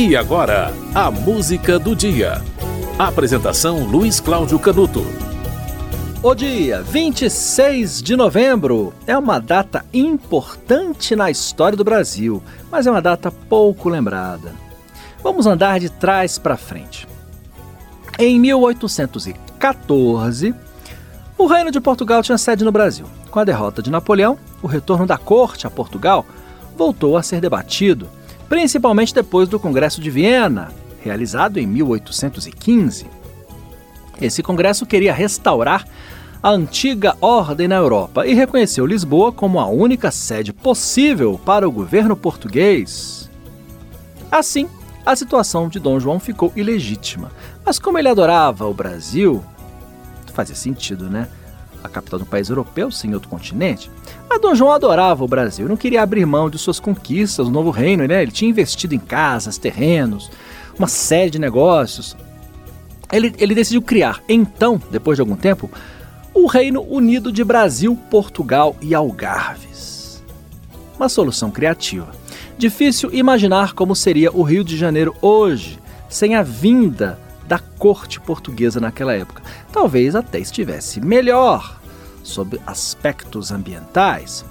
E agora, a música do dia. Apresentação Luiz Cláudio Canuto. O dia 26 de novembro é uma data importante na história do Brasil, mas é uma data pouco lembrada. Vamos andar de trás para frente. Em 1814, o Reino de Portugal tinha sede no Brasil. Com a derrota de Napoleão, o retorno da corte a Portugal voltou a ser debatido, principalmente depois do Congresso de Viena, realizado em 1815. Esse congresso queria restaurar a antiga ordem na Europa e reconheceu Lisboa como a única sede possível para o governo português. Assim, a situação de Dom João ficou ilegítima. Mas como ele adorava o Brasil, fazia sentido, né? A capital de um país europeu sem outro continente. Mas Dom João adorava o Brasil, não queria abrir mão de suas conquistas, do novo reino, né? Ele tinha investido em casas, terrenos, uma série de negócios. Ele, ele decidiu criar, então, depois de algum tempo, o Reino Unido de Brasil, Portugal e Algarves. Uma solução criativa. Difícil imaginar como seria o Rio de Janeiro hoje, sem a vinda da corte portuguesa naquela época. Talvez até estivesse melhor sob aspectos ambientais.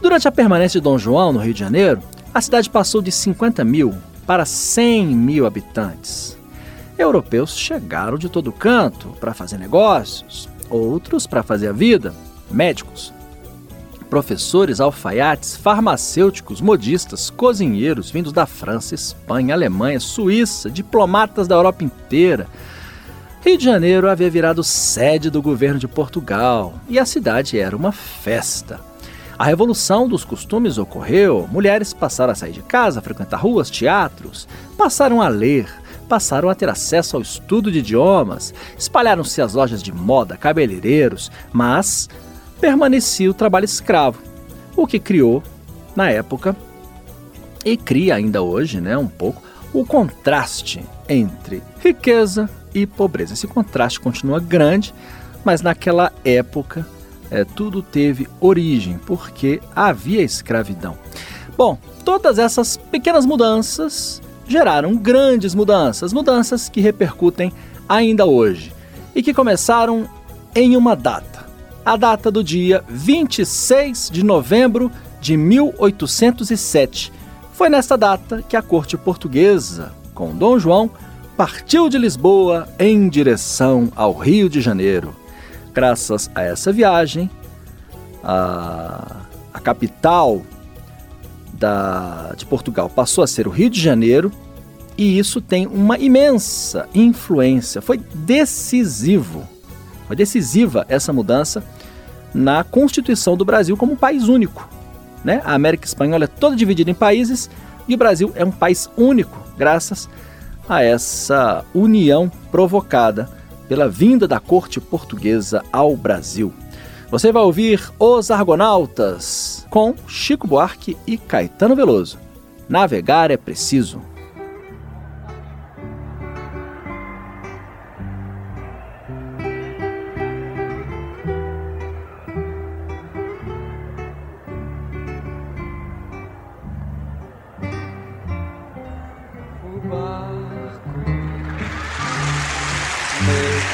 Durante a permanência de Dom João no Rio de Janeiro, a cidade passou de 50 mil para 100 mil habitantes. Europeus chegaram de todo canto para fazer negócios, outros para fazer a vida, médicos, professores, alfaiates, farmacêuticos, modistas, cozinheiros vindos da França, Espanha, Alemanha, Suíça, diplomatas da Europa inteira. Rio de Janeiro havia virado sede do governo de Portugal e a cidade era uma festa. A revolução dos costumes ocorreu, mulheres passaram a sair de casa, frequentar ruas, teatros, passaram a ler, passaram a ter acesso ao estudo de idiomas, espalharam-se as lojas de moda, cabeleireiros, mas permanecia o trabalho escravo, o que criou, na época, e cria ainda hoje, né, um pouco, o contraste entre riqueza e pobreza. Esse contraste continua grande, mas naquela época é, tudo teve origem, porque havia escravidão. Bom, todas essas pequenas mudanças geraram grandes mudanças, mudanças que repercutem ainda hoje e que começaram em uma data a data do dia 26 de novembro de 1807. Foi nesta data que a corte portuguesa, com Dom João, partiu de Lisboa em direção ao Rio de Janeiro. Graças a essa viagem, a, a capital da, de Portugal passou a ser o Rio de Janeiro e isso tem uma imensa influência, foi decisivo foi decisiva essa mudança na constituição do Brasil como um país único. Né? A América Espanhola é toda dividida em países e o Brasil é um país único, graças a essa união provocada pela vinda da corte portuguesa ao Brasil. Você vai ouvir Os Argonautas com Chico Buarque e Caetano Veloso. Navegar é preciso.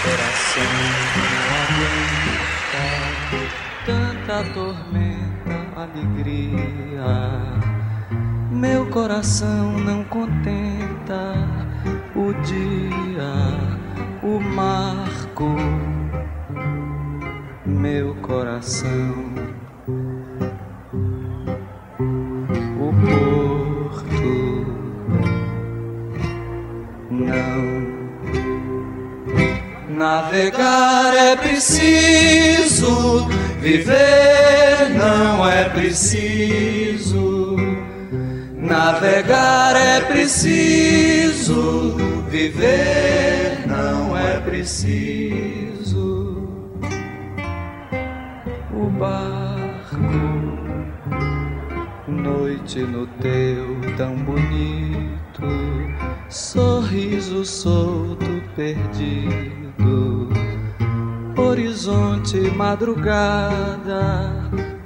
Coração não aguenta tanta tormenta, alegria. Meu coração não contenta o dia, o marco. Meu coração, viver não é preciso. Navegar é preciso, viver não é preciso. O barco, noite no teu tão bonito, sorriso solto perdido horizonte, madrugada,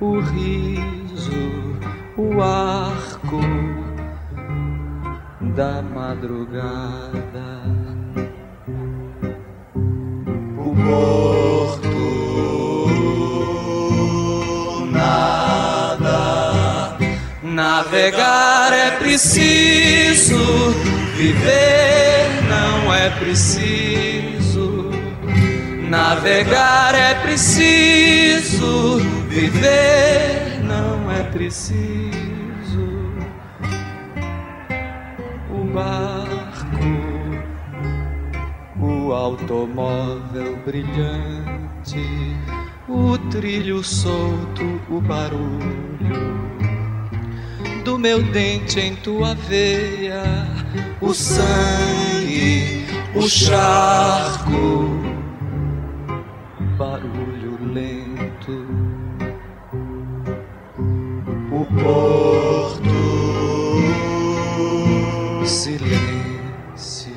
o riso, o arco da madrugada. O porto nada. Navegar é preciso, viver não é preciso. Navegar é preciso, viver não é preciso. barco, o automóvel brilhante, o trilho solto, o barulho do meu dente em tua veia, o sangue, o charco, barulho lento, o porto silêncio.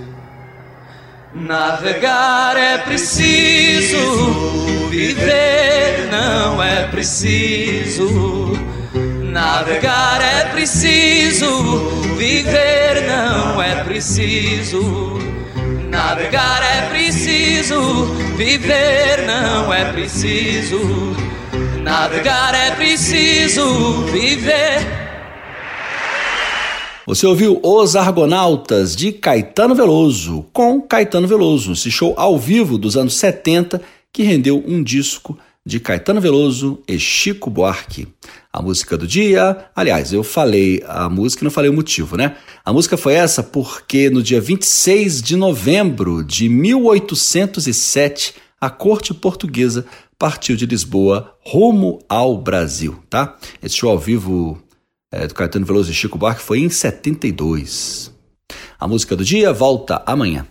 Navegar é preciso, viver não é preciso. Navegar é preciso, viver não é preciso. Navegar é preciso, viver não é preciso. Navegar é preciso, viver você ouviu Os Argonautas de Caetano Veloso, com Caetano Veloso, esse show ao vivo dos anos 70 que rendeu um disco de Caetano Veloso e Chico Buarque. A música do dia, aliás, eu falei a música e não falei o motivo, né? A música foi essa porque no dia 26 de novembro de 1807, a corte portuguesa partiu de Lisboa rumo ao Brasil, tá? Esse show ao vivo é, do Caetano Veloso e Chico Buarque foi em 72. A música do dia volta amanhã.